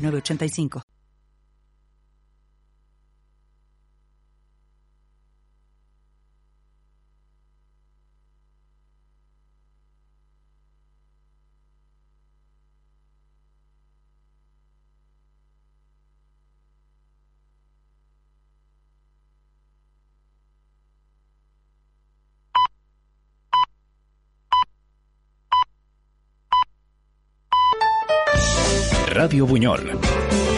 985. Radio Buñol,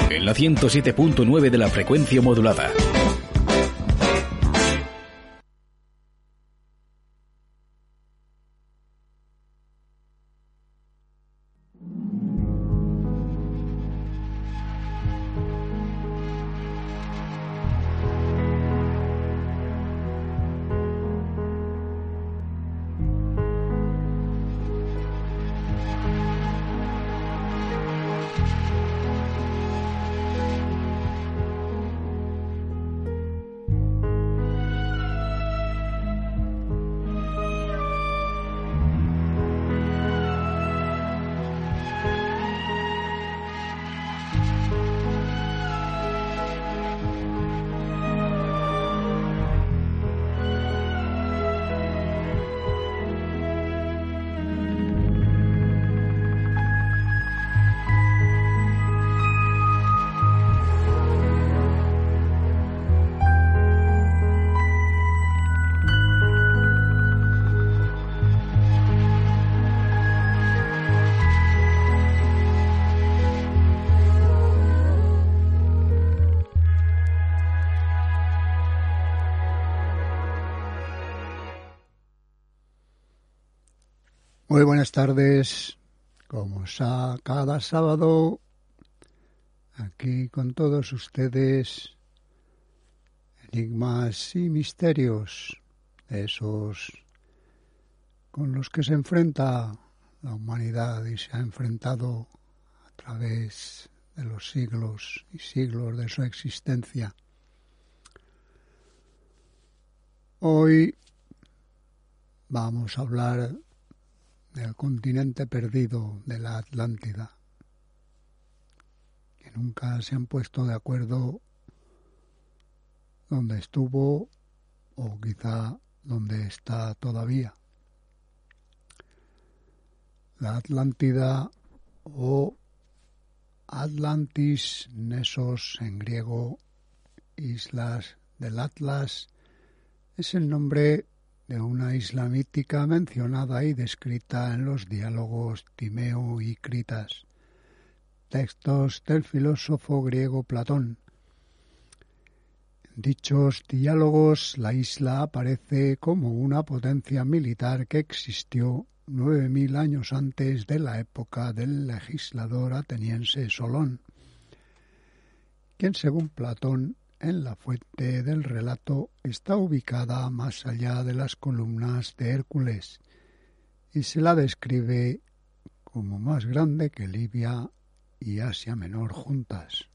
en la 107.9 de la frecuencia modulada. Muy buenas tardes, como cada sábado, aquí con todos ustedes, enigmas y misterios, esos con los que se enfrenta la humanidad y se ha enfrentado a través de los siglos y siglos de su existencia. Hoy vamos a hablar del continente perdido de la Atlántida, que nunca se han puesto de acuerdo dónde estuvo o quizá dónde está todavía. La Atlántida o Atlantis, Nesos en griego, Islas del Atlas, es el nombre de una isla mítica mencionada y descrita en los diálogos Timeo y Critas, textos del filósofo griego Platón. En dichos diálogos la isla aparece como una potencia militar que existió nueve mil años antes de la época del legislador ateniense Solón, quien según Platón en la fuente del relato está ubicada más allá de las columnas de Hércules y se la describe como más grande que Libia y Asia Menor juntas.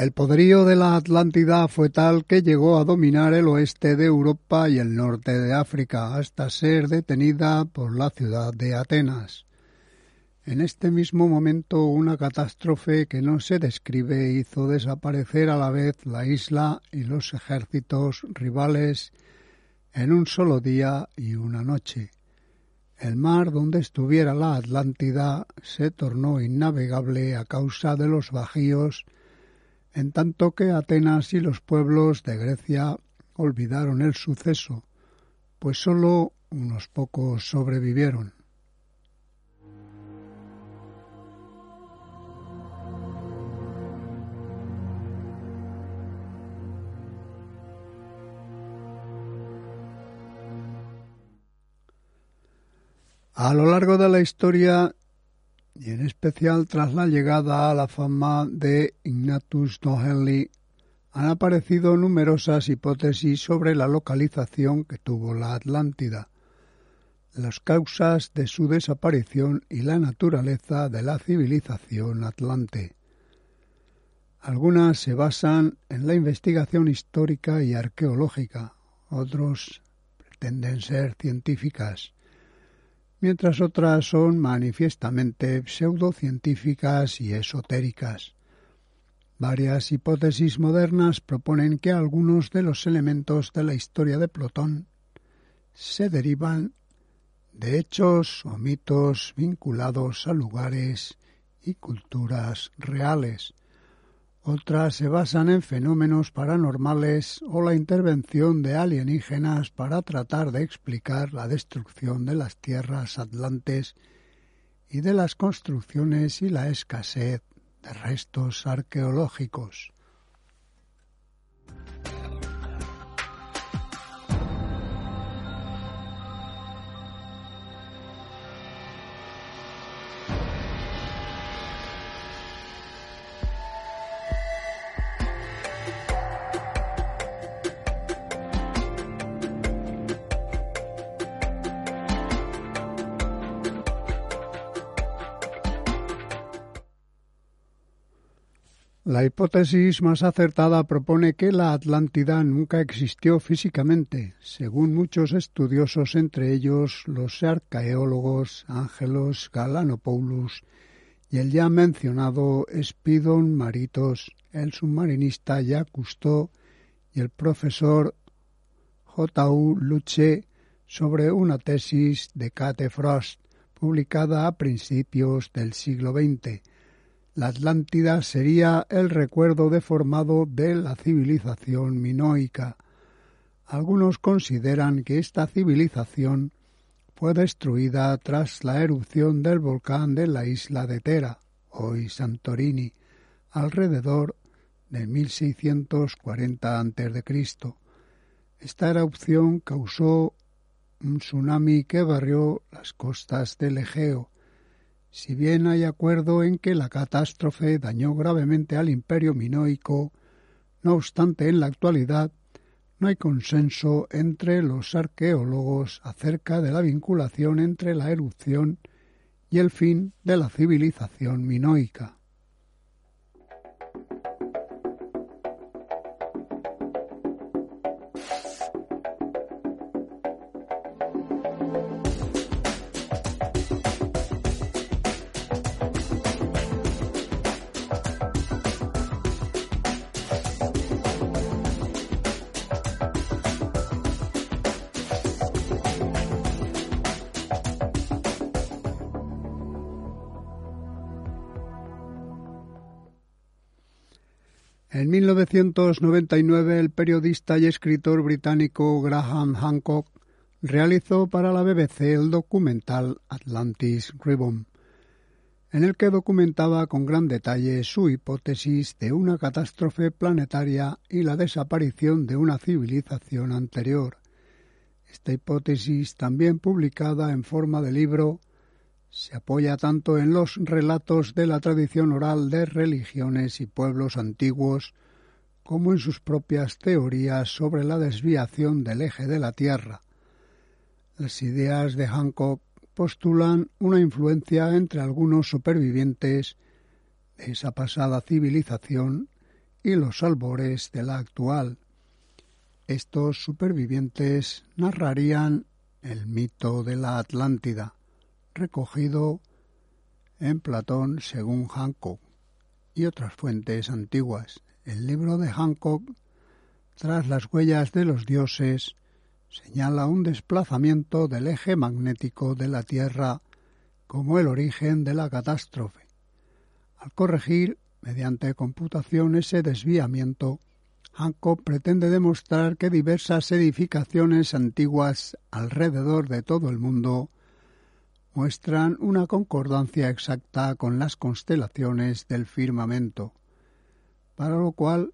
El poderío de la Atlántida fue tal que llegó a dominar el oeste de Europa y el norte de África hasta ser detenida por la ciudad de Atenas. En este mismo momento una catástrofe que no se describe hizo desaparecer a la vez la isla y los ejércitos rivales en un solo día y una noche. El mar donde estuviera la Atlántida se tornó innavegable a causa de los bajíos, en tanto que Atenas y los pueblos de Grecia olvidaron el suceso, pues sólo unos pocos sobrevivieron. A lo largo de la historia, y en especial tras la llegada a la fama de Ignatius Noheli, han aparecido numerosas hipótesis sobre la localización que tuvo la Atlántida, las causas de su desaparición y la naturaleza de la civilización atlante. Algunas se basan en la investigación histórica y arqueológica, otros pretenden ser científicas mientras otras son manifiestamente pseudocientíficas y esotéricas. Varias hipótesis modernas proponen que algunos de los elementos de la historia de Plutón se derivan de hechos o mitos vinculados a lugares y culturas reales, otras se basan en fenómenos paranormales o la intervención de alienígenas para tratar de explicar la destrucción de las tierras atlantes y de las construcciones y la escasez de restos arqueológicos. La hipótesis más acertada propone que la Atlántida nunca existió físicamente, según muchos estudiosos, entre ellos los arqueólogos Ángelos Galanopoulos y el ya mencionado Spidon Maritos, el submarinista Jacques Cousteau y el profesor J.U. Luche sobre una tesis de Kate Frost, publicada a principios del siglo XX la Atlántida sería el recuerdo deformado de la civilización minoica. Algunos consideran que esta civilización fue destruida tras la erupción del volcán de la isla de Tera, hoy Santorini, alrededor de 1640 a.C. Esta erupción causó un tsunami que barrió las costas del Egeo si bien hay acuerdo en que la catástrofe dañó gravemente al imperio minoico, no obstante en la actualidad no hay consenso entre los arqueólogos acerca de la vinculación entre la erupción y el fin de la civilización minoica. 1999 el periodista y escritor británico Graham Hancock realizó para la BBC el documental Atlantis Ribbon, en el que documentaba con gran detalle su hipótesis de una catástrofe planetaria y la desaparición de una civilización anterior. Esta hipótesis, también publicada en forma de libro, se apoya tanto en los relatos de la tradición oral de religiones y pueblos antiguos como en sus propias teorías sobre la desviación del eje de la Tierra. Las ideas de Hancock postulan una influencia entre algunos supervivientes de esa pasada civilización y los albores de la actual. Estos supervivientes narrarían el mito de la Atlántida recogido en Platón según Hancock y otras fuentes antiguas. El libro de Hancock, tras las huellas de los dioses, señala un desplazamiento del eje magnético de la Tierra como el origen de la catástrofe. Al corregir, mediante computación, ese desviamiento, Hancock pretende demostrar que diversas edificaciones antiguas alrededor de todo el mundo muestran una concordancia exacta con las constelaciones del firmamento, para lo cual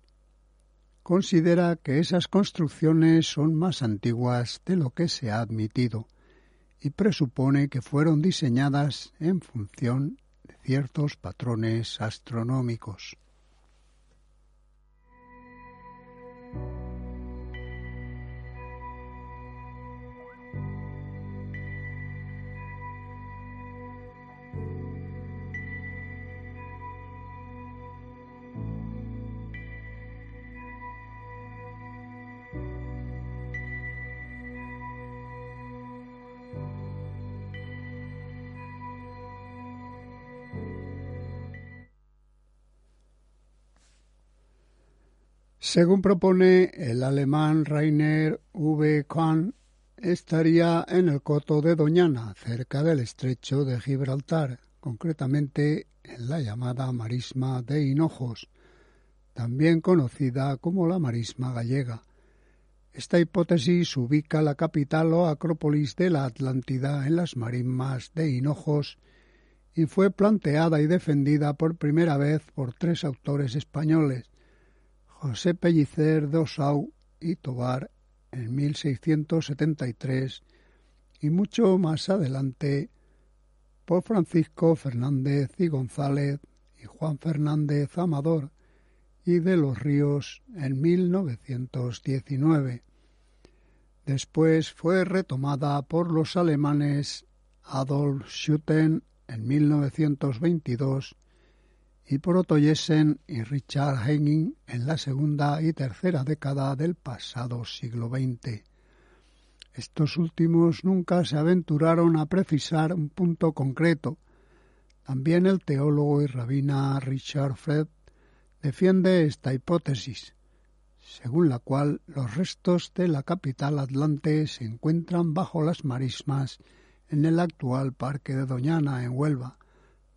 considera que esas construcciones son más antiguas de lo que se ha admitido y presupone que fueron diseñadas en función de ciertos patrones astronómicos. Según propone el alemán Rainer V. Kahn, estaría en el coto de Doñana, cerca del estrecho de Gibraltar, concretamente en la llamada marisma de Hinojos, también conocida como la marisma gallega. Esta hipótesis ubica la capital o acrópolis de la Atlántida en las marismas de Hinojos y fue planteada y defendida por primera vez por tres autores españoles, José Pellicer de Osau y Tobar en 1673 y mucho más adelante por Francisco Fernández y González y Juan Fernández Amador y de los Ríos en 1919. Después fue retomada por los alemanes Adolf Schutten en 1922 y por Otto Jessen y Richard Henning en la segunda y tercera década del pasado siglo XX. Estos últimos nunca se aventuraron a precisar un punto concreto. También el teólogo y rabina Richard Fred defiende esta hipótesis, según la cual los restos de la capital atlante se encuentran bajo las marismas en el actual parque de Doñana, en Huelva,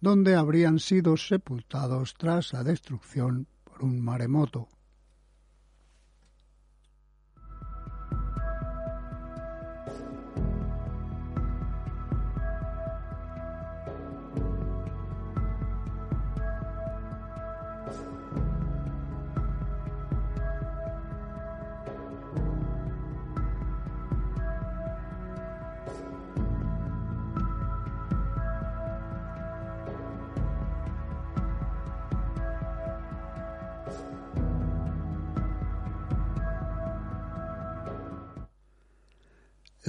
donde habrían sido sepultados tras la destrucción por un maremoto.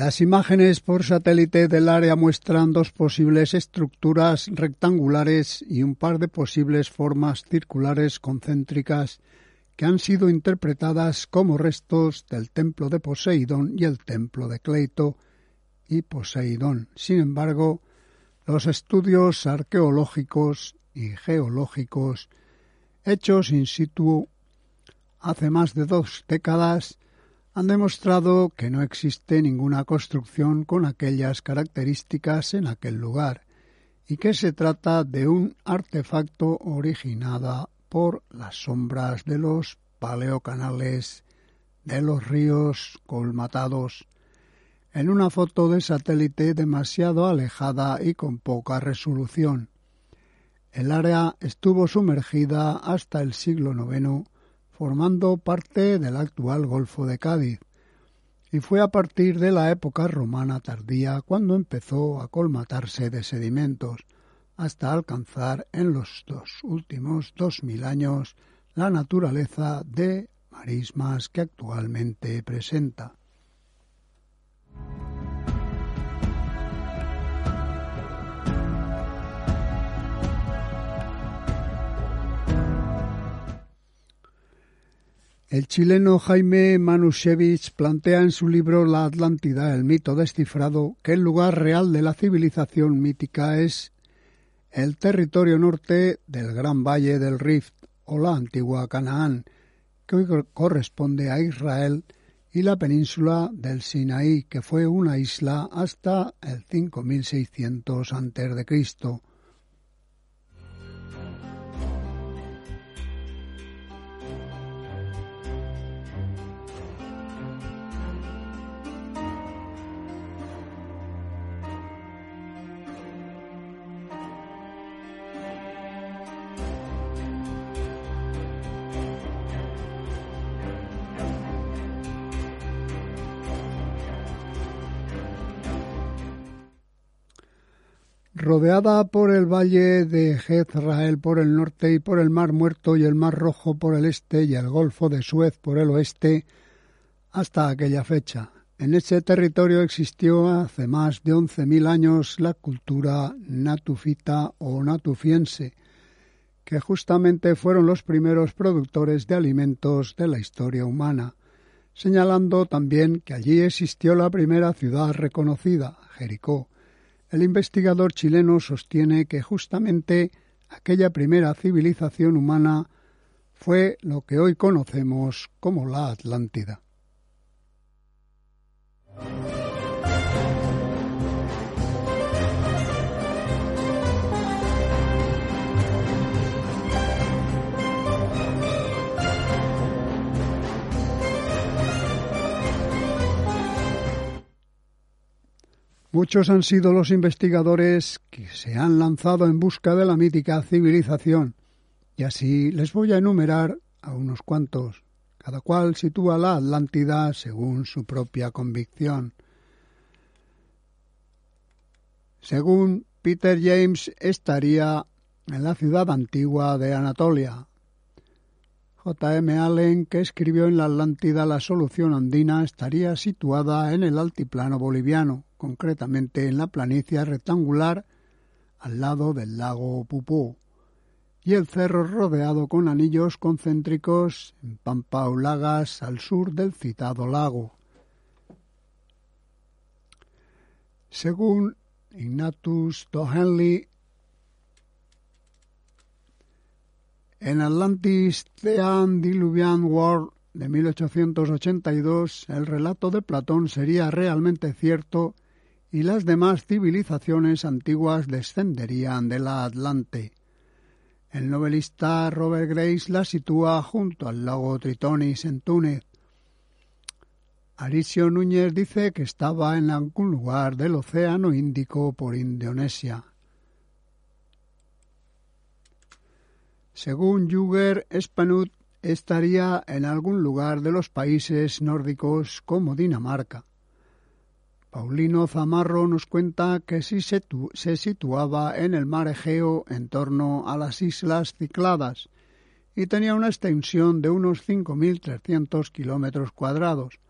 Las imágenes por satélite del área muestran dos posibles estructuras rectangulares y un par de posibles formas circulares concéntricas que han sido interpretadas como restos del templo de Poseidón y el templo de Cleito y Poseidón. Sin embargo, los estudios arqueológicos y geológicos hechos in situ hace más de dos décadas han demostrado que no existe ninguna construcción con aquellas características en aquel lugar y que se trata de un artefacto originada por las sombras de los paleocanales de los ríos colmatados en una foto de satélite demasiado alejada y con poca resolución. El área estuvo sumergida hasta el siglo IX formando parte del actual Golfo de Cádiz, y fue a partir de la época romana tardía cuando empezó a colmatarse de sedimentos, hasta alcanzar en los dos últimos dos mil años la naturaleza de marismas que actualmente presenta. El chileno Jaime Manushevich plantea en su libro La Atlántida, el mito descifrado, que el lugar real de la civilización mítica es el territorio norte del Gran Valle del Rift o la antigua Canaán, que hoy corresponde a Israel, y la península del Sinaí, que fue una isla hasta el 5600 a.C. rodeada por el valle de Jezrael por el norte y por el Mar Muerto y el Mar Rojo por el este y el Golfo de Suez por el oeste, hasta aquella fecha. En ese territorio existió hace más de once mil años la cultura natufita o natufiense, que justamente fueron los primeros productores de alimentos de la historia humana, señalando también que allí existió la primera ciudad reconocida, Jericó, el investigador chileno sostiene que justamente aquella primera civilización humana fue lo que hoy conocemos como la Atlántida. Muchos han sido los investigadores que se han lanzado en busca de la mítica civilización, y así les voy a enumerar a unos cuantos. Cada cual sitúa la Atlántida según su propia convicción. Según Peter James, estaría en la ciudad antigua de Anatolia. J. M. Allen, que escribió en la Atlántida la solución andina, estaría situada en el altiplano boliviano, concretamente en la planicie rectangular al lado del lago Pupú, y el cerro rodeado con anillos concéntricos en Pampaulagas al sur del citado lago. Según Ignatius Dohenley, en Atlantis The Diluvian World de 1882, el relato de Platón sería realmente cierto y las demás civilizaciones antiguas descenderían de la Atlante. El novelista Robert Grace la sitúa junto al lago Tritonis en Túnez. Arisio Núñez dice que estaba en algún lugar del Océano Índico por Indonesia. Según Juger, Spanut estaría en algún lugar de los países nórdicos como Dinamarca. Paulino Zamarro nos cuenta que sí se, se, situaba en el mar Egeo en torno a las islas Cicladas y tenía una extensión de unos 5.300 kilómetros cuadrados.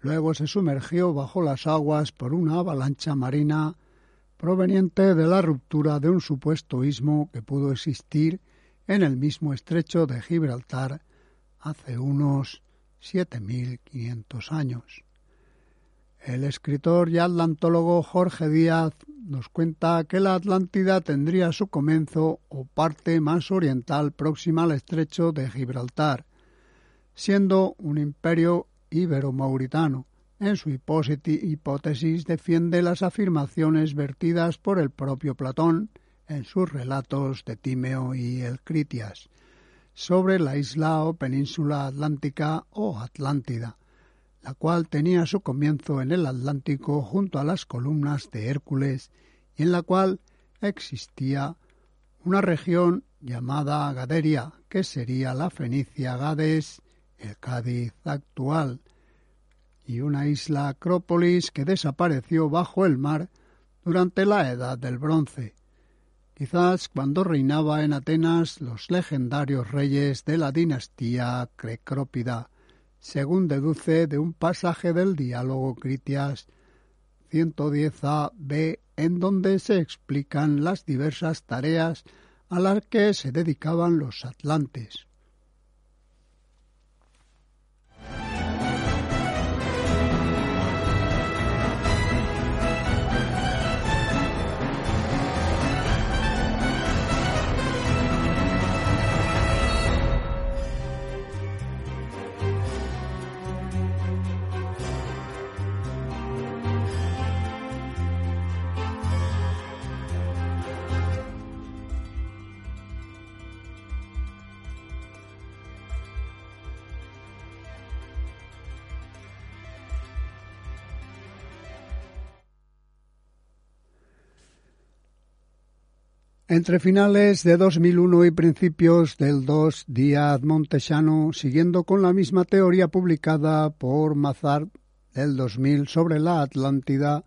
Luego se sumergió bajo las aguas por una avalancha marina proveniente de la ruptura de un supuesto istmo que pudo existir en el mismo estrecho de Gibraltar hace unos 7.500 años. El escritor y atlantólogo Jorge Díaz nos cuenta que la Atlántida tendría su comienzo o parte más oriental próxima al estrecho de Gibraltar, siendo un imperio ibero-mauritano. En su hipótesis defiende las afirmaciones vertidas por el propio Platón en sus relatos de Timeo y el Critias sobre la isla o península atlántica o Atlántida la cual tenía su comienzo en el Atlántico junto a las columnas de Hércules y en la cual existía una región llamada Gaderia, que sería la Fenicia Gades, el Cádiz actual, y una isla Acrópolis que desapareció bajo el mar durante la Edad del Bronce, quizás cuando reinaba en Atenas los legendarios reyes de la dinastía Crecrópida, según deduce de un pasaje del diálogo Critias 110a b, en donde se explican las diversas tareas a las que se dedicaban los atlantes. Entre finales de 2001 y principios del 2, Díaz Montesano, siguiendo con la misma teoría publicada por Mazar del 2000 sobre la Atlántida,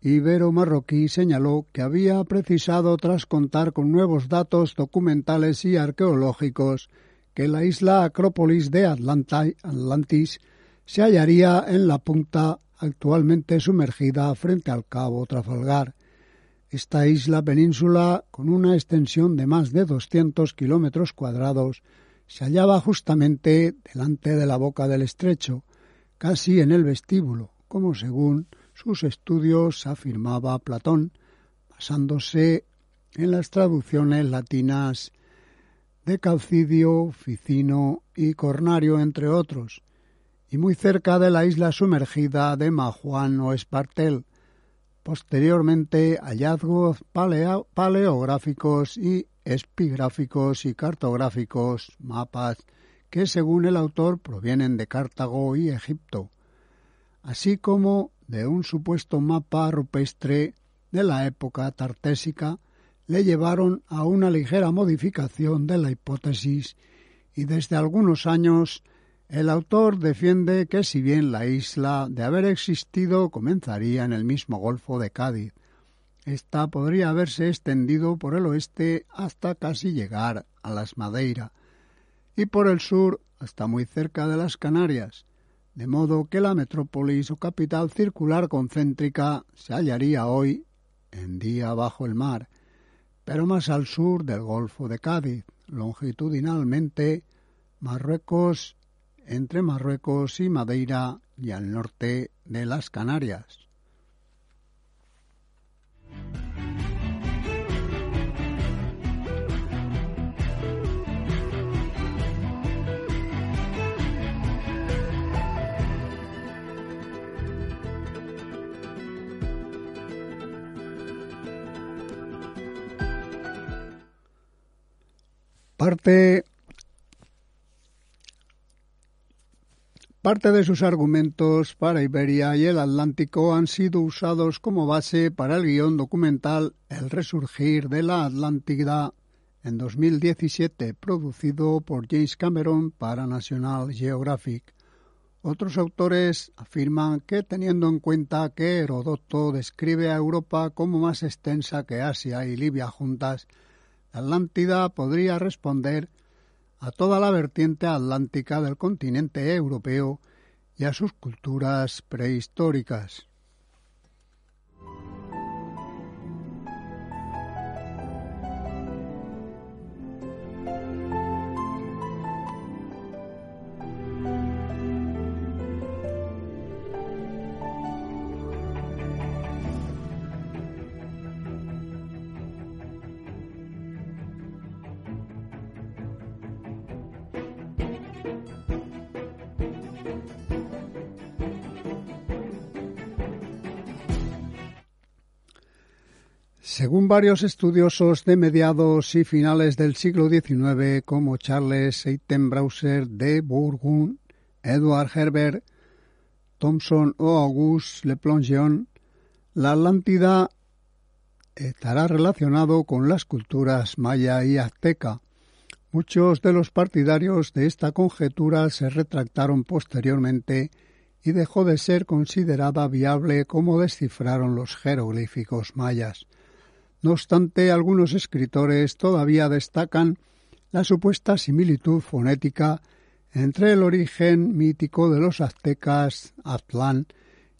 ibero-marroquí señaló que había precisado, tras contar con nuevos datos documentales y arqueológicos, que la isla Acrópolis de Atlantis se hallaría en la punta actualmente sumergida frente al cabo Trafalgar, esta isla península, con una extensión de más de 200 kilómetros cuadrados, se hallaba justamente delante de la boca del estrecho, casi en el vestíbulo, como según sus estudios afirmaba Platón, basándose en las traducciones latinas de Calcidio, Ficino y Cornario, entre otros, y muy cerca de la isla sumergida de Majuan o Espartel, Posteriormente, hallazgos paleográficos y epigráficos y cartográficos, mapas que según el autor provienen de Cartago y Egipto, así como de un supuesto mapa rupestre de la época tartésica, le llevaron a una ligera modificación de la hipótesis y desde algunos años el autor defiende que si bien la isla, de haber existido, comenzaría en el mismo Golfo de Cádiz, esta podría haberse extendido por el oeste hasta casi llegar a las Madeira y por el sur hasta muy cerca de las Canarias, de modo que la metrópolis o capital circular concéntrica se hallaría hoy en día bajo el mar, pero más al sur del Golfo de Cádiz, longitudinalmente Marruecos entre Marruecos y Madeira y al norte de las Canarias. Parte Parte de sus argumentos para Iberia y el Atlántico han sido usados como base para el guion documental El resurgir de la Atlántida en 2017, producido por James Cameron para National Geographic. Otros autores afirman que, teniendo en cuenta que Herodoto describe a Europa como más extensa que Asia y Libia juntas, la Atlántida podría responder a toda la vertiente atlántica del continente europeo y a sus culturas prehistóricas. Según varios estudiosos de mediados y finales del siglo XIX, como Charles Seitenbrauser de Bourgogne, Edward Herbert, Thomson o Auguste Le Plongeon, la Atlántida estará relacionado con las culturas maya y azteca. Muchos de los partidarios de esta conjetura se retractaron posteriormente y dejó de ser considerada viable como descifraron los jeroglíficos mayas. No obstante, algunos escritores todavía destacan la supuesta similitud fonética entre el origen mítico de los aztecas, Aztlán,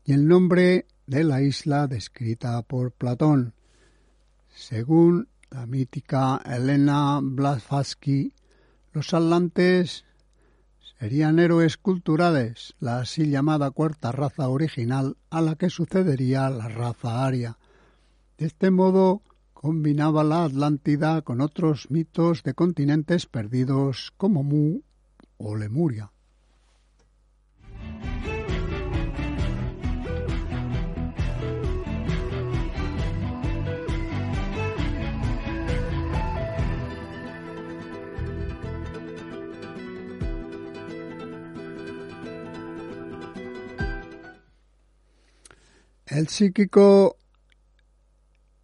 y el nombre de la isla descrita por Platón. Según la mítica Elena Blavatsky, los atlantes serían héroes culturales, la así llamada cuarta raza original a la que sucedería la raza aria. De este modo, combinaba la Atlántida con otros mitos de continentes perdidos como Mu o Lemuria. El psíquico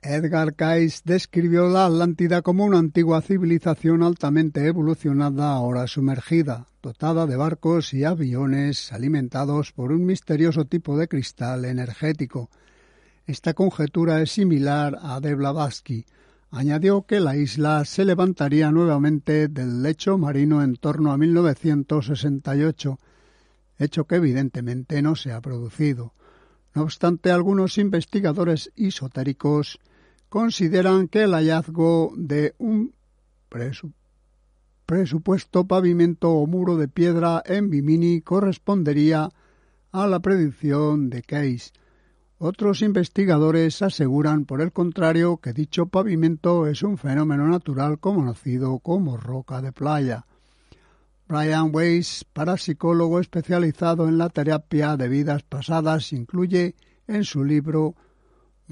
Edgar Cayce describió la Atlántida como una antigua civilización altamente evolucionada, ahora sumergida, dotada de barcos y aviones alimentados por un misterioso tipo de cristal energético. Esta conjetura es similar a de Blavatsky. Añadió que la isla se levantaría nuevamente del lecho marino en torno a 1968, hecho que evidentemente no se ha producido. No obstante, algunos investigadores esotéricos consideran que el hallazgo de un presupuesto pavimento o muro de piedra en Bimini correspondería a la predicción de Case. Otros investigadores aseguran, por el contrario, que dicho pavimento es un fenómeno natural conocido como roca de playa. Brian Weiss, parapsicólogo especializado en la terapia de vidas pasadas, incluye en su libro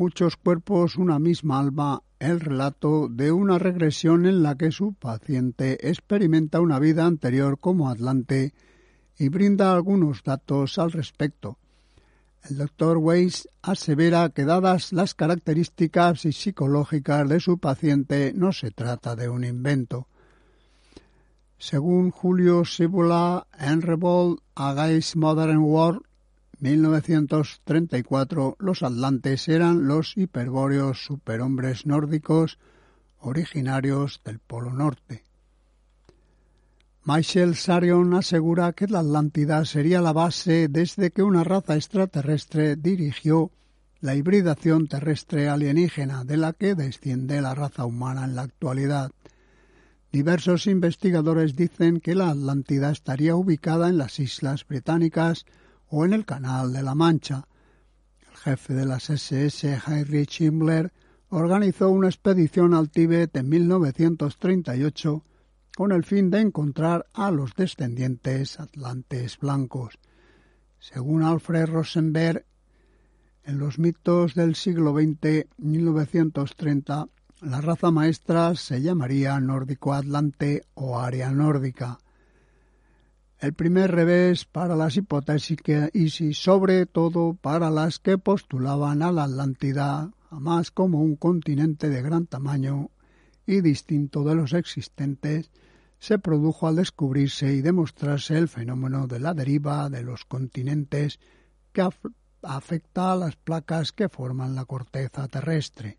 muchos cuerpos, una misma alma, el relato de una regresión en la que su paciente experimenta una vida anterior como Atlante y brinda algunos datos al respecto. El doctor Weiss asevera que dadas las características psicológicas de su paciente no se trata de un invento. Según Julio Sibula en Revolt Against Modern World, 1934 los atlantes eran los hiperbóreos superhombres nórdicos originarios del Polo Norte. Michael Sarion asegura que la Atlántida sería la base desde que una raza extraterrestre dirigió la hibridación terrestre alienígena de la que desciende la raza humana en la actualidad. Diversos investigadores dicen que la Atlántida estaría ubicada en las Islas Británicas o en el Canal de la Mancha. El jefe de las SS, Heinrich Himmler, organizó una expedición al Tíbet en 1938 con el fin de encontrar a los descendientes atlantes blancos. Según Alfred Rosenberg, en los mitos del siglo XX, 1930, la raza maestra se llamaría nórdico-atlante o área nórdica el primer revés para las hipótesis sobre todo para las que postulaban a la Atlántida jamás como un continente de gran tamaño y distinto de los existentes, se produjo al descubrirse y demostrarse el fenómeno de la deriva de los continentes que afecta a las placas que forman la corteza terrestre.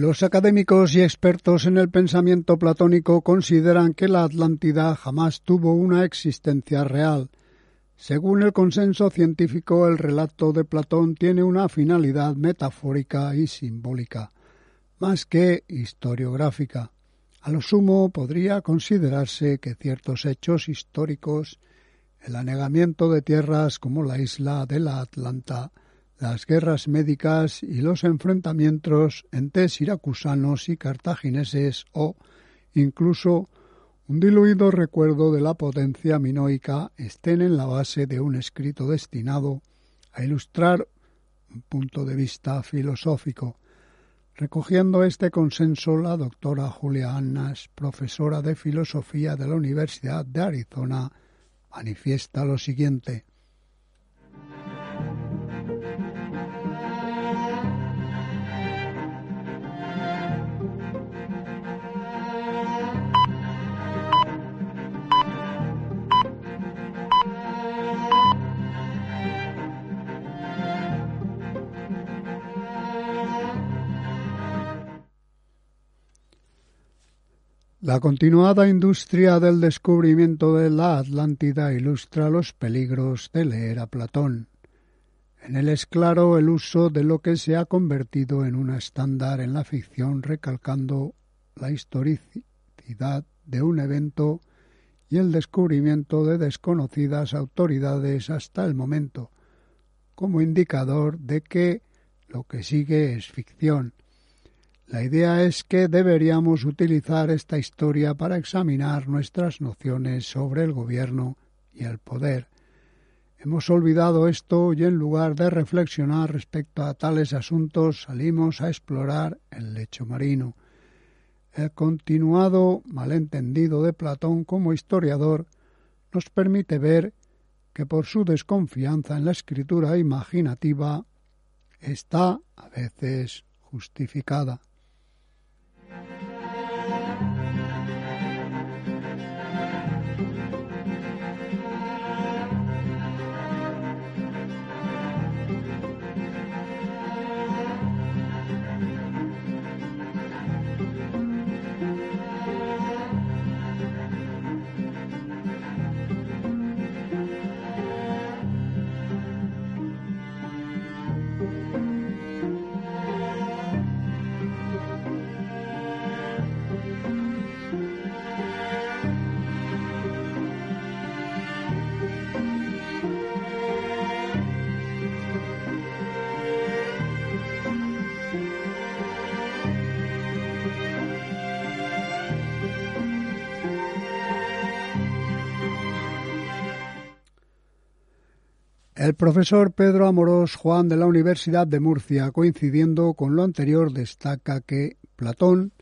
Los académicos y expertos en el pensamiento platónico consideran que la Atlántida jamás tuvo una existencia real. Según el consenso científico, el relato de Platón tiene una finalidad metafórica y simbólica, más que historiográfica. A lo sumo podría considerarse que ciertos hechos históricos, el anegamiento de tierras como la isla de la Atlanta, las guerras médicas y los enfrentamientos entre siracusanos y cartagineses o incluso un diluido recuerdo de la potencia minoica estén en la base de un escrito destinado a ilustrar un punto de vista filosófico. Recogiendo este consenso, la doctora Julia Annas, profesora de filosofía de la Universidad de Arizona, manifiesta lo siguiente. La continuada industria del descubrimiento de la Atlántida ilustra los peligros de leer a Platón. En él es claro el uso de lo que se ha convertido en un estándar en la ficción, recalcando la historicidad de un evento y el descubrimiento de desconocidas autoridades hasta el momento, como indicador de que lo que sigue es ficción la idea es que deberíamos utilizar esta historia para examinar nuestras nociones sobre el gobierno y el poder. Hemos olvidado esto y en lugar de reflexionar respecto a tales asuntos salimos a explorar el lecho marino. El continuado malentendido de Platón como historiador nos permite ver que por su desconfianza en la escritura imaginativa está a veces justificada. Bye. El profesor Pedro Amorós Juan de la Universidad de Murcia, coincidiendo con lo anterior, destaca que Platón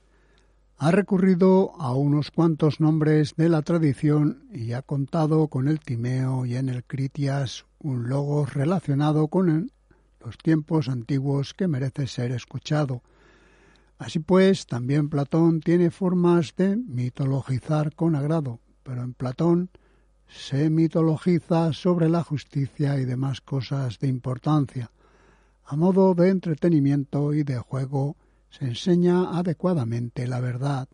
ha recurrido a unos cuantos nombres de la tradición y ha contado con el Timeo y en el Critias un logos relacionado con los tiempos antiguos que merece ser escuchado. Así pues, también Platón tiene formas de mitologizar con agrado, pero en Platón se mitologiza sobre la justicia y demás cosas de importancia. A modo de entretenimiento y de juego se enseña adecuadamente la verdad.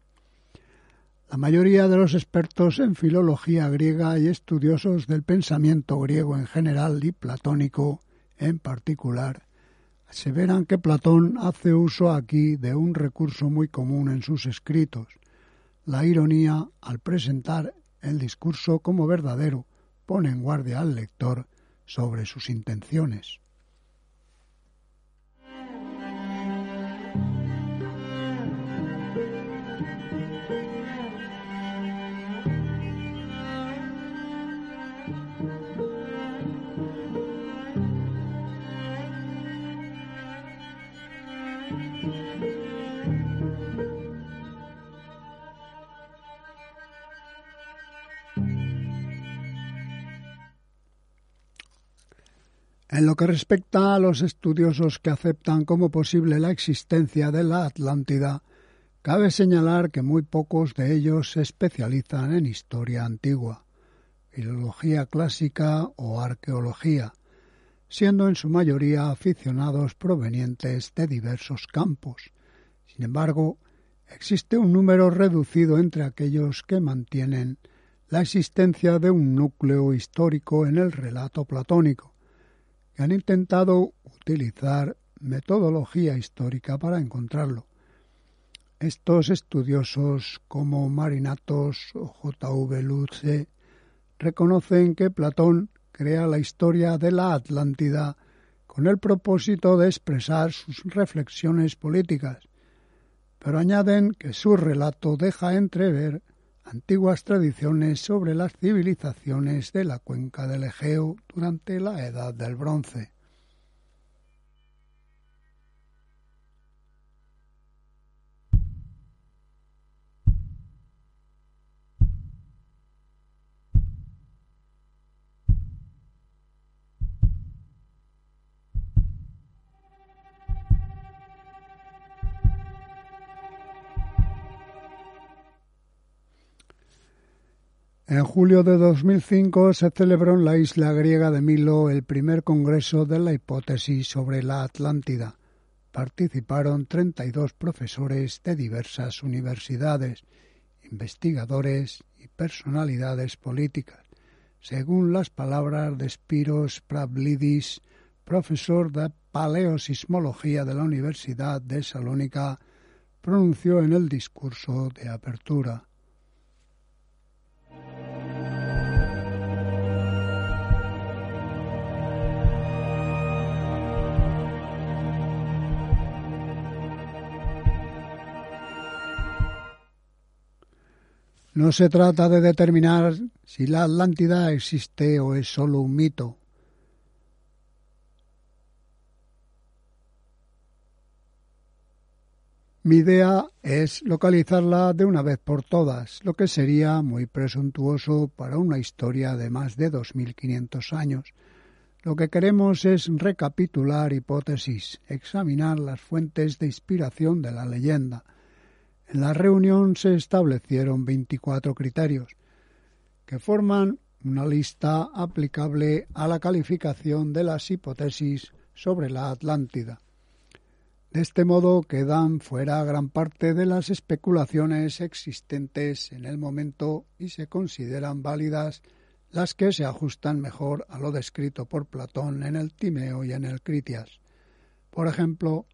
La mayoría de los expertos en filología griega y estudiosos del pensamiento griego en general y platónico en particular aseveran que Platón hace uso aquí de un recurso muy común en sus escritos, la ironía al presentar el discurso como verdadero pone en guardia al lector sobre sus intenciones. En lo que respecta a los estudiosos que aceptan como posible la existencia de la Atlántida, cabe señalar que muy pocos de ellos se especializan en historia antigua, filología clásica o arqueología, siendo en su mayoría aficionados provenientes de diversos campos. Sin embargo, existe un número reducido entre aquellos que mantienen la existencia de un núcleo histórico en el relato platónico, que han intentado utilizar metodología histórica para encontrarlo. Estos estudiosos como Marinatos o J.V. Luce reconocen que Platón crea la historia de la Atlántida con el propósito de expresar sus reflexiones políticas, pero añaden que su relato deja entrever antiguas tradiciones sobre las civilizaciones de la cuenca del Egeo durante la Edad del Bronce. En julio de 2005 se celebró en la isla griega de Milo el primer congreso de la hipótesis sobre la Atlántida. Participaron 32 profesores de diversas universidades, investigadores y personalidades políticas, según las palabras de Spiros Pravlidis, profesor de paleosismología de la Universidad de Salónica, pronunció en el discurso de apertura. No se trata de determinar si la Atlántida existe o es solo un mito. Mi idea es localizarla de una vez por todas, lo que sería muy presuntuoso para una historia de más de 2.500 años. Lo que queremos es recapitular hipótesis, examinar las fuentes de inspiración de la leyenda, en la reunión se establecieron 24 criterios que forman una lista aplicable a la calificación de las hipótesis sobre la Atlántida. De este modo quedan fuera gran parte de las especulaciones existentes en el momento y se consideran válidas las que se ajustan mejor a lo descrito por Platón en el Timeo y en el Critias. Por ejemplo,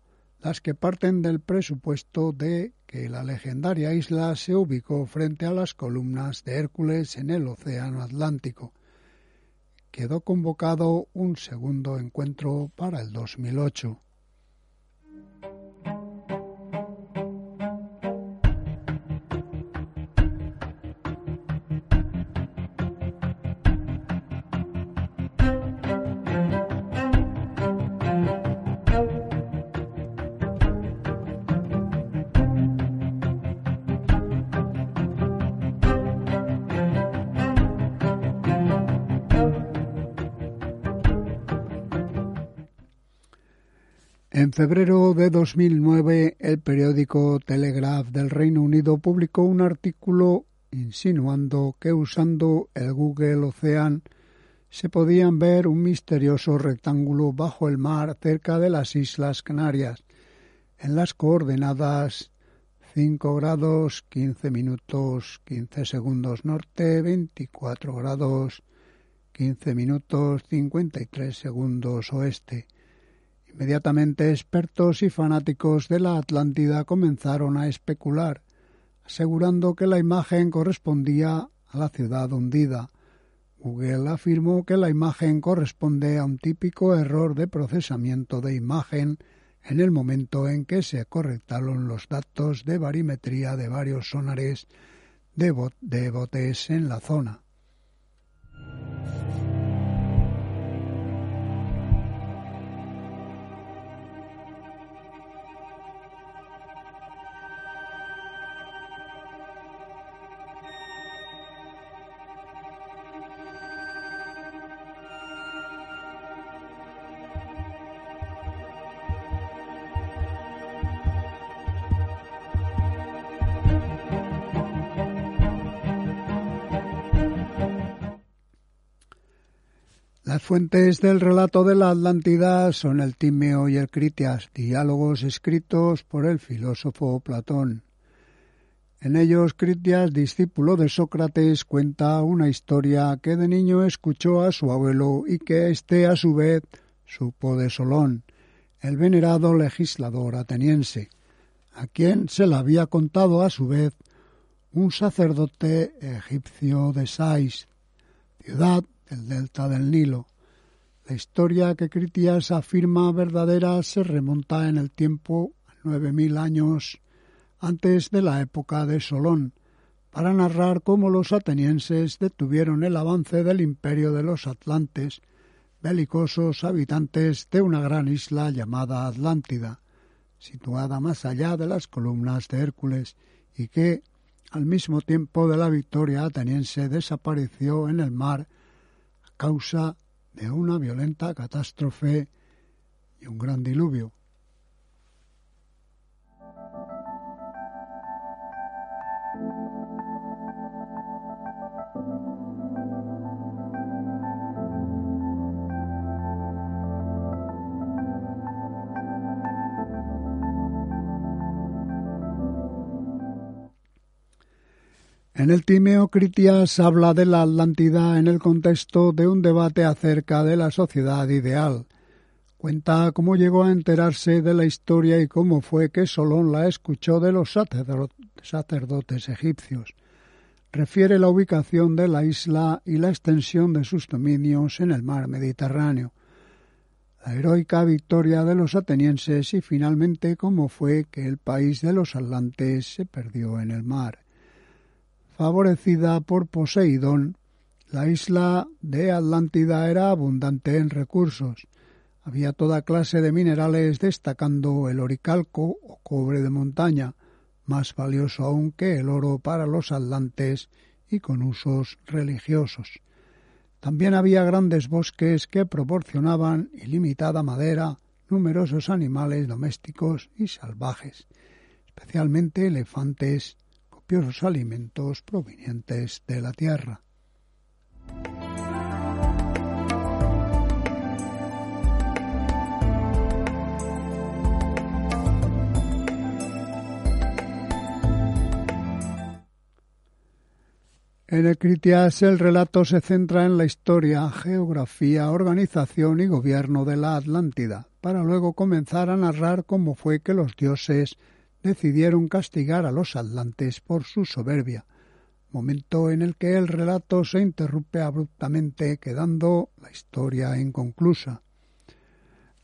las que parten del presupuesto de que la legendaria isla se ubicó frente a las columnas de Hércules en el Océano Atlántico. Quedó convocado un segundo encuentro para el 2008. En febrero de 2009, el periódico Telegraph del Reino Unido publicó un artículo insinuando que usando el Google Ocean se podían ver un misterioso rectángulo bajo el mar cerca de las Islas Canarias, en las coordenadas 5 grados 15 minutos 15 segundos norte, 24 grados 15 minutos 53 segundos oeste. Inmediatamente expertos y fanáticos de la Atlántida comenzaron a especular, asegurando que la imagen correspondía a la ciudad hundida. Google afirmó que la imagen corresponde a un típico error de procesamiento de imagen en el momento en que se correctaron los datos de barimetría de varios sonares de, botes en la zona. Fuentes del relato de la Atlántida son el Timeo y el Critias, diálogos escritos por el filósofo Platón. En ellos Critias, discípulo de Sócrates, cuenta una historia que de niño escuchó a su abuelo y que éste a su vez supo de Solón, el venerado legislador ateniense, a quien se la había contado a su vez un sacerdote egipcio de Sais, ciudad el delta del Nilo. La historia que Critias afirma verdadera se remonta en el tiempo a nueve mil años antes de la época de Solón, para narrar cómo los atenienses detuvieron el avance del imperio de los atlantes, belicosos habitantes de una gran isla llamada Atlántida, situada más allá de las columnas de Hércules, y que, al mismo tiempo de la victoria ateniense, desapareció en el mar a causa de una violenta catástrofe y un gran diluvio. En el Timeo Critias habla de la Atlántida en el contexto de un debate acerca de la sociedad ideal. Cuenta cómo llegó a enterarse de la historia y cómo fue que Solón la escuchó de los sacerdotes egipcios. Refiere la ubicación de la isla y la extensión de sus dominios en el mar Mediterráneo, la heroica victoria de los atenienses y finalmente cómo fue que el país de los atlantes se perdió en el mar favorecida por Poseidón, la isla de Atlántida era abundante en recursos. Había toda clase de minerales, destacando el oricalco o cobre de montaña, más valioso aún que el oro para los atlantes y con usos religiosos. También había grandes bosques que proporcionaban ilimitada madera, numerosos animales domésticos y salvajes, especialmente elefantes los alimentos provenientes de la tierra. En el Critias el relato se centra en la historia, geografía, organización y gobierno de la Atlántida, para luego comenzar a narrar cómo fue que los dioses decidieron castigar a los atlantes por su soberbia, momento en el que el relato se interrumpe abruptamente quedando la historia inconclusa.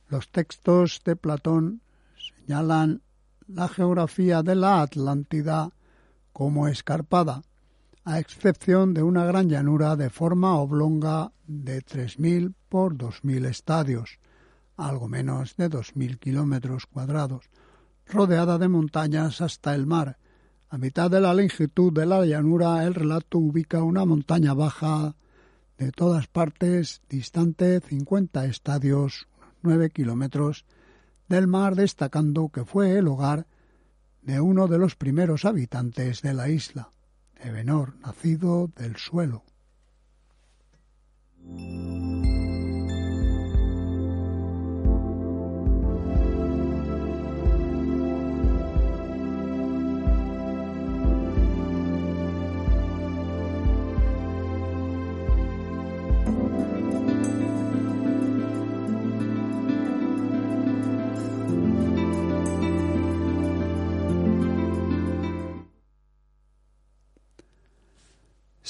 Los textos de Platón señalan la geografía de la Atlántida como escarpada, a excepción de una gran llanura de forma oblonga de 3.000 por 2.000 estadios, algo menos de 2.000 kilómetros cuadrados, rodeada de montañas hasta el mar. A mitad de la longitud de la llanura el relato ubica una montaña baja de todas partes, distante 50 estadios, nueve kilómetros, del mar, destacando que fue el hogar de uno de los primeros habitantes de la isla, Ebenor, nacido del suelo.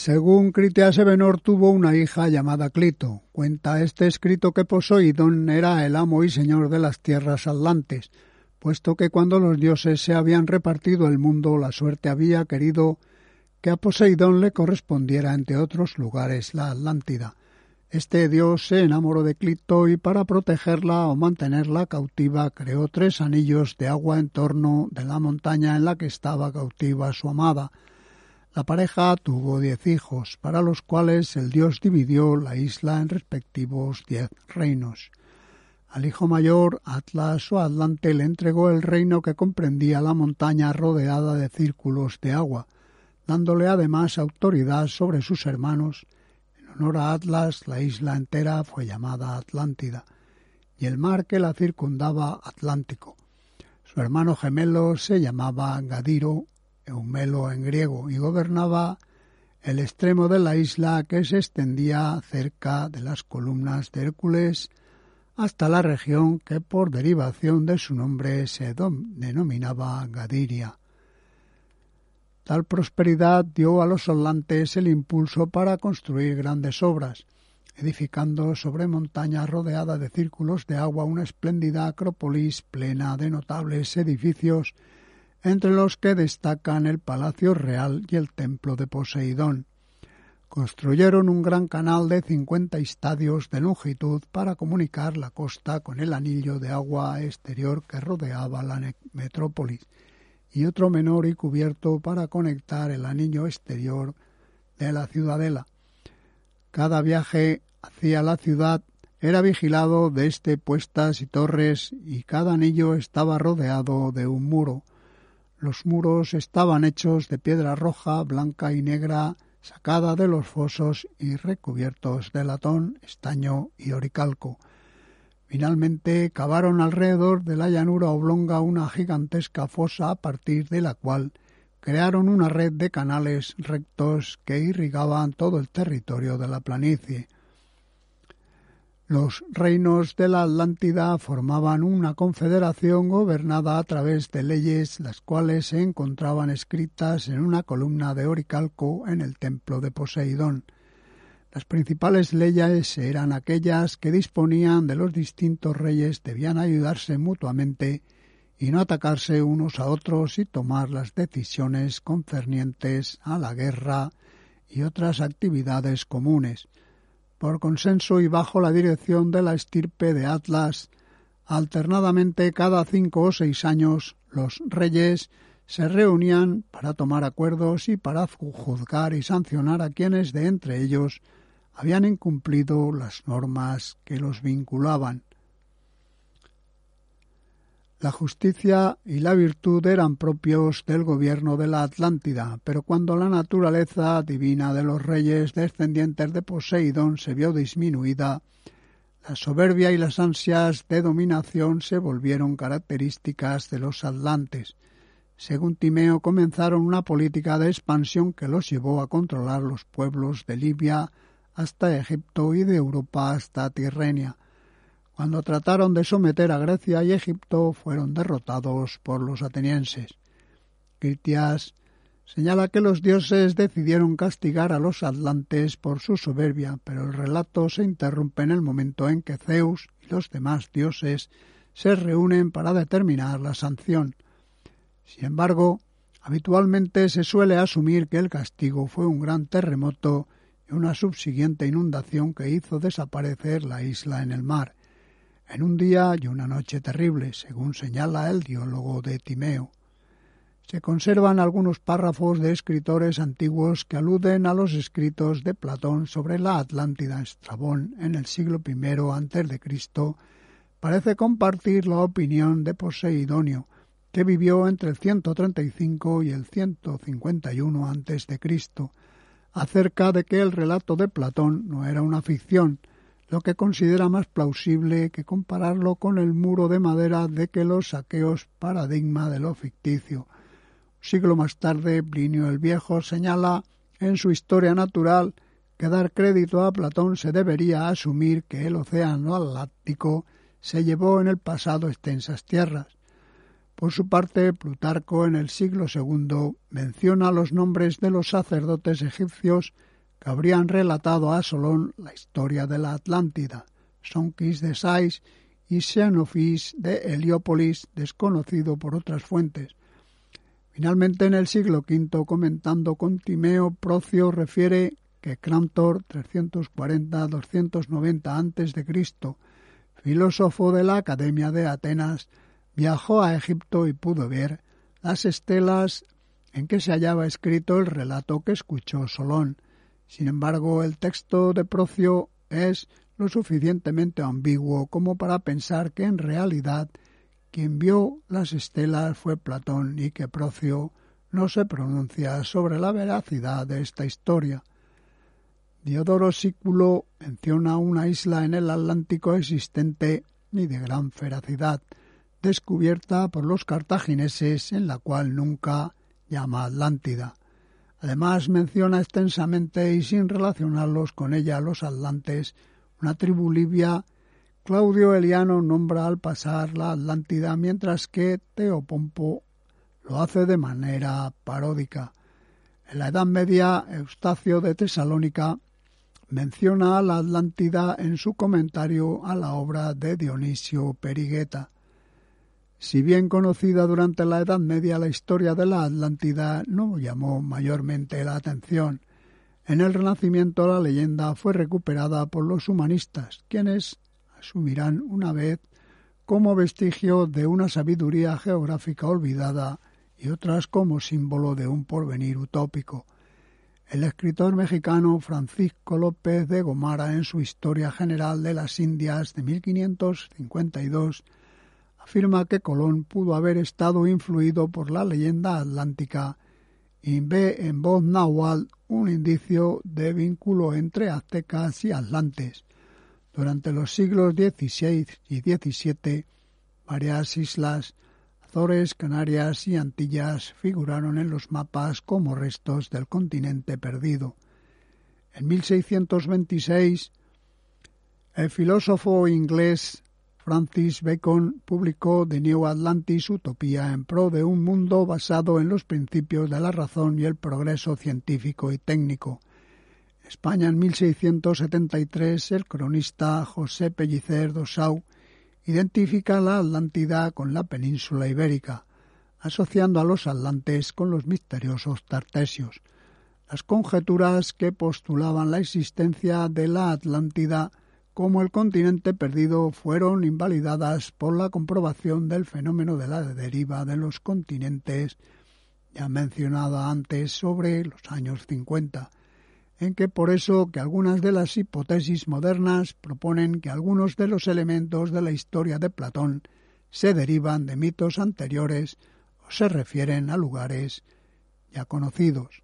Según Critias Ebenor tuvo una hija llamada Clito. Cuenta este escrito que Poseidón era el amo y señor de las tierras atlantes, puesto que cuando los dioses se habían repartido el mundo, la suerte había querido que a Poseidón le correspondiera, entre otros lugares, la Atlántida. Este dios se enamoró de Clito y para protegerla o mantenerla cautiva creó tres anillos de agua en torno de la montaña en la que estaba cautiva su amada, la pareja tuvo diez hijos, para los cuales el dios dividió la isla en respectivos diez reinos. Al hijo mayor, Atlas o Atlante, le entregó el reino que comprendía la montaña rodeada de círculos de agua, dándole además autoridad sobre sus hermanos. En honor a Atlas, la isla entera fue llamada Atlántida, y el mar que la circundaba Atlántico. Su hermano gemelo se llamaba Gadiro Eumelo en griego, y gobernaba el extremo de la isla que se extendía cerca de las columnas de Hércules hasta la región que por derivación de su nombre se denominaba Gadiria. Tal prosperidad dio a los solantes el impulso para construir grandes obras. edificando sobre montaña rodeada de círculos de agua una espléndida acrópolis plena de notables edificios, entre los que destacan el Palacio Real y el Templo de Poseidón. Construyeron un gran canal de cincuenta estadios de longitud para comunicar la costa con el anillo de agua exterior que rodeaba la metrópolis, y otro menor y cubierto para conectar el anillo exterior de la ciudadela. Cada viaje hacia la ciudad era vigilado desde puestas y torres y cada anillo estaba rodeado de un muro. Los muros estaban hechos de piedra roja, blanca y negra sacada de los fosos y recubiertos de latón, estaño y oricalco. Finalmente cavaron alrededor de la llanura oblonga una gigantesca fosa a partir de la cual crearon una red de canales rectos que irrigaban todo el territorio de la planicie. Los reinos de la Atlántida formaban una confederación gobernada a través de leyes, las cuales se encontraban escritas en una columna de oricalco en el templo de Poseidón. Las principales leyes eran aquellas que disponían de los distintos reyes debían ayudarse mutuamente y no atacarse unos a otros y tomar las decisiones concernientes a la guerra y otras actividades comunes por consenso y bajo la dirección de la estirpe de Atlas, alternadamente cada cinco o seis años los reyes se reunían para tomar acuerdos y para juzgar y sancionar a quienes de entre ellos habían incumplido las normas que los vinculaban. La justicia y la virtud eran propios del gobierno de la Atlántida, pero cuando la naturaleza divina de los reyes descendientes de Poseidón se vio disminuida, la soberbia y las ansias de dominación se volvieron características de los atlantes. Según Timeo, comenzaron una política de expansión que los llevó a controlar los pueblos de Libia hasta Egipto y de Europa hasta Tirrenia cuando trataron de someter a Grecia y Egipto, fueron derrotados por los atenienses. Critias señala que los dioses decidieron castigar a los atlantes por su soberbia, pero el relato se interrumpe en el momento en que Zeus y los demás dioses se reúnen para determinar la sanción. Sin embargo, habitualmente se suele asumir que el castigo fue un gran terremoto y una subsiguiente inundación que hizo desaparecer la isla en el mar en un día y una noche terrible, según señala el diólogo de Timeo. Se conservan algunos párrafos de escritores antiguos que aluden a los escritos de Platón sobre la Atlántida. Estrabón, en el siglo I Cristo, parece compartir la opinión de Poseidonio, que vivió entre el 135 y el 151 antes de Cristo, acerca de que el relato de Platón no era una ficción, lo que considera más plausible que compararlo con el muro de madera de que los saqueos paradigma de lo ficticio. Un siglo más tarde, Plinio el Viejo señala en su Historia Natural que dar crédito a Platón se debería asumir que el océano Atlántico se llevó en el pasado extensas tierras. Por su parte, Plutarco en el siglo II menciona los nombres de los sacerdotes egipcios que habrían relatado a Solón la historia de la Atlántida, Sonquis de Sais y Xenofis de Heliópolis, desconocido por otras fuentes. Finalmente, en el siglo V, comentando con Timeo, Procio refiere que Crantor, 340-290 a.C., filósofo de la Academia de Atenas, viajó a Egipto y pudo ver las estelas en que se hallaba escrito el relato que escuchó Solón, sin embargo, el texto de Procio es lo suficientemente ambiguo como para pensar que en realidad quien vio las estelas fue Platón y que Procio no se pronuncia sobre la veracidad de esta historia. Diodoro Sículo menciona una isla en el Atlántico existente y de gran feracidad, descubierta por los cartagineses en la cual nunca llama Atlántida. Además menciona extensamente y sin relacionarlos con ella los atlantes, una tribu libia. Claudio Eliano nombra al pasar la Atlántida, mientras que Teopompo lo hace de manera paródica. En la Edad Media, Eustacio de Tesalónica menciona a la Atlántida en su comentario a la obra de Dionisio Perigueta. Si bien conocida durante la Edad Media, la historia de la Atlántida no llamó mayormente la atención. En el Renacimiento la leyenda fue recuperada por los humanistas, quienes asumirán una vez como vestigio de una sabiduría geográfica olvidada y otras como símbolo de un porvenir utópico. El escritor mexicano Francisco López de Gomara, en su Historia General de las Indias de 1552, afirma que Colón pudo haber estado influido por la leyenda atlántica y ve en voz náhuatl un indicio de vínculo entre aztecas y atlantes. Durante los siglos XVI y XVII, varias islas, Azores, Canarias y Antillas figuraron en los mapas como restos del continente perdido. En 1626, el filósofo inglés Francis Bacon publicó The New Atlantis Utopía en pro de un mundo basado en los principios de la razón y el progreso científico y técnico. España en 1673, el cronista José Pellicer Dosau identifica la Atlántida con la península ibérica, asociando a los atlantes con los misteriosos tartesios. Las conjeturas que postulaban la existencia de la Atlántida como el continente perdido fueron invalidadas por la comprobación del fenómeno de la deriva de los continentes ya mencionada antes sobre los años 50, en que por eso que algunas de las hipótesis modernas proponen que algunos de los elementos de la historia de Platón se derivan de mitos anteriores o se refieren a lugares ya conocidos.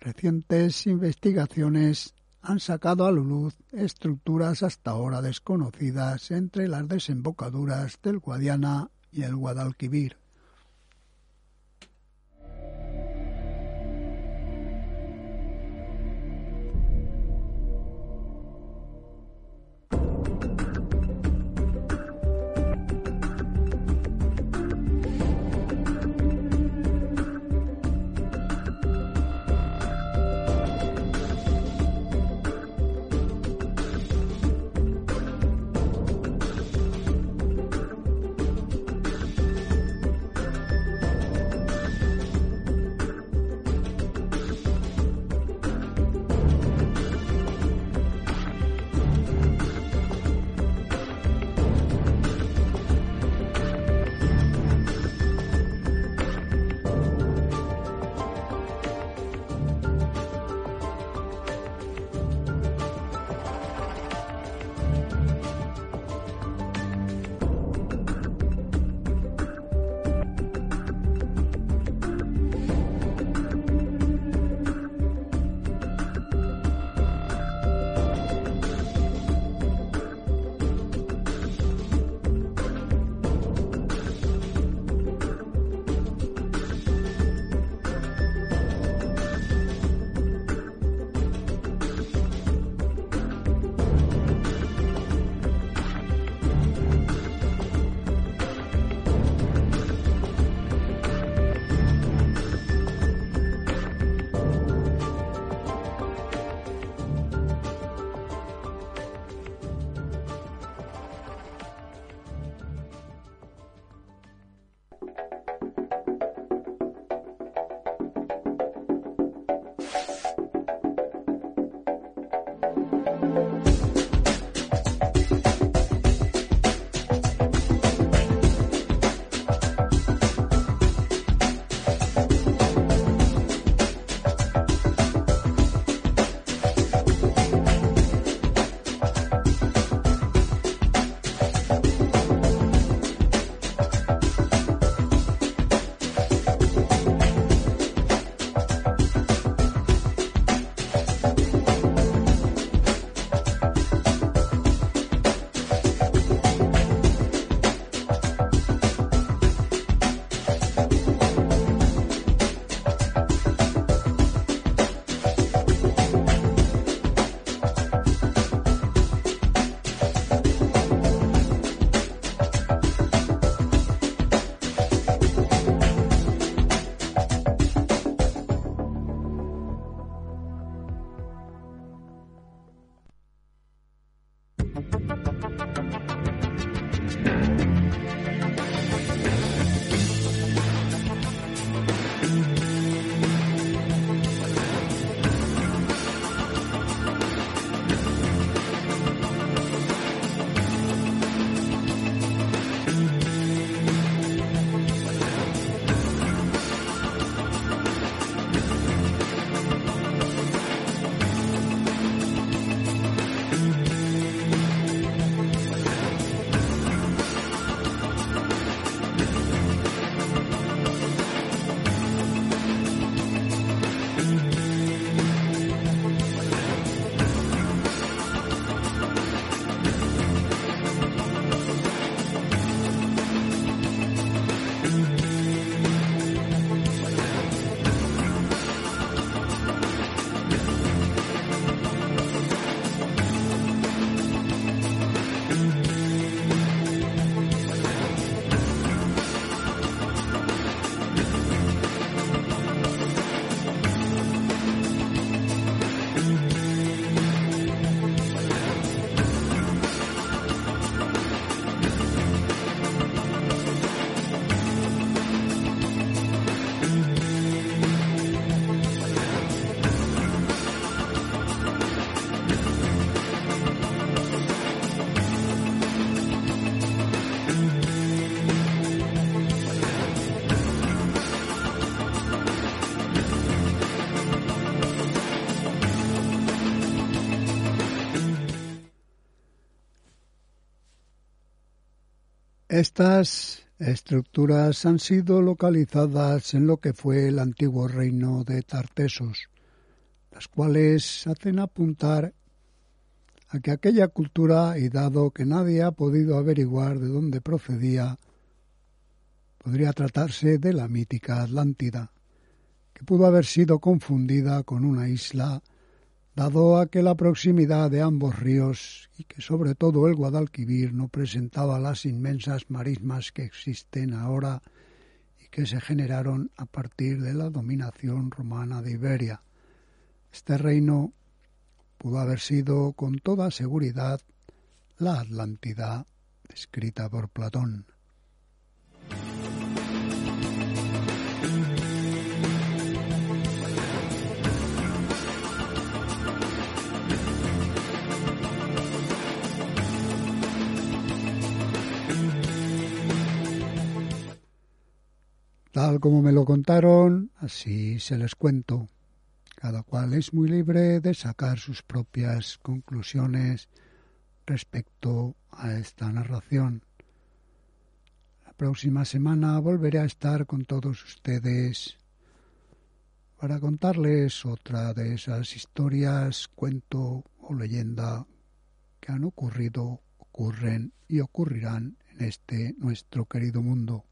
Recientes investigaciones han sacado a la luz estructuras hasta ahora desconocidas entre las desembocaduras del Guadiana y el Guadalquivir. Estas estructuras han sido localizadas en lo que fue el antiguo reino de Tartesos, las cuales hacen apuntar a que aquella cultura, y dado que nadie ha podido averiguar de dónde procedía, podría tratarse de la mítica Atlántida, que pudo haber sido confundida con una isla dado a que la proximidad de ambos ríos y que sobre todo el Guadalquivir no presentaba las inmensas marismas que existen ahora y que se generaron a partir de la dominación romana de Iberia. Este reino pudo haber sido con toda seguridad la Atlántida descrita por Platón. Tal como me lo contaron, así se les cuento. Cada cual es muy libre de sacar sus propias conclusiones respecto a esta narración. La próxima semana volveré a estar con todos ustedes para contarles otra de esas historias, cuento o leyenda que han ocurrido, ocurren y ocurrirán en este nuestro querido mundo.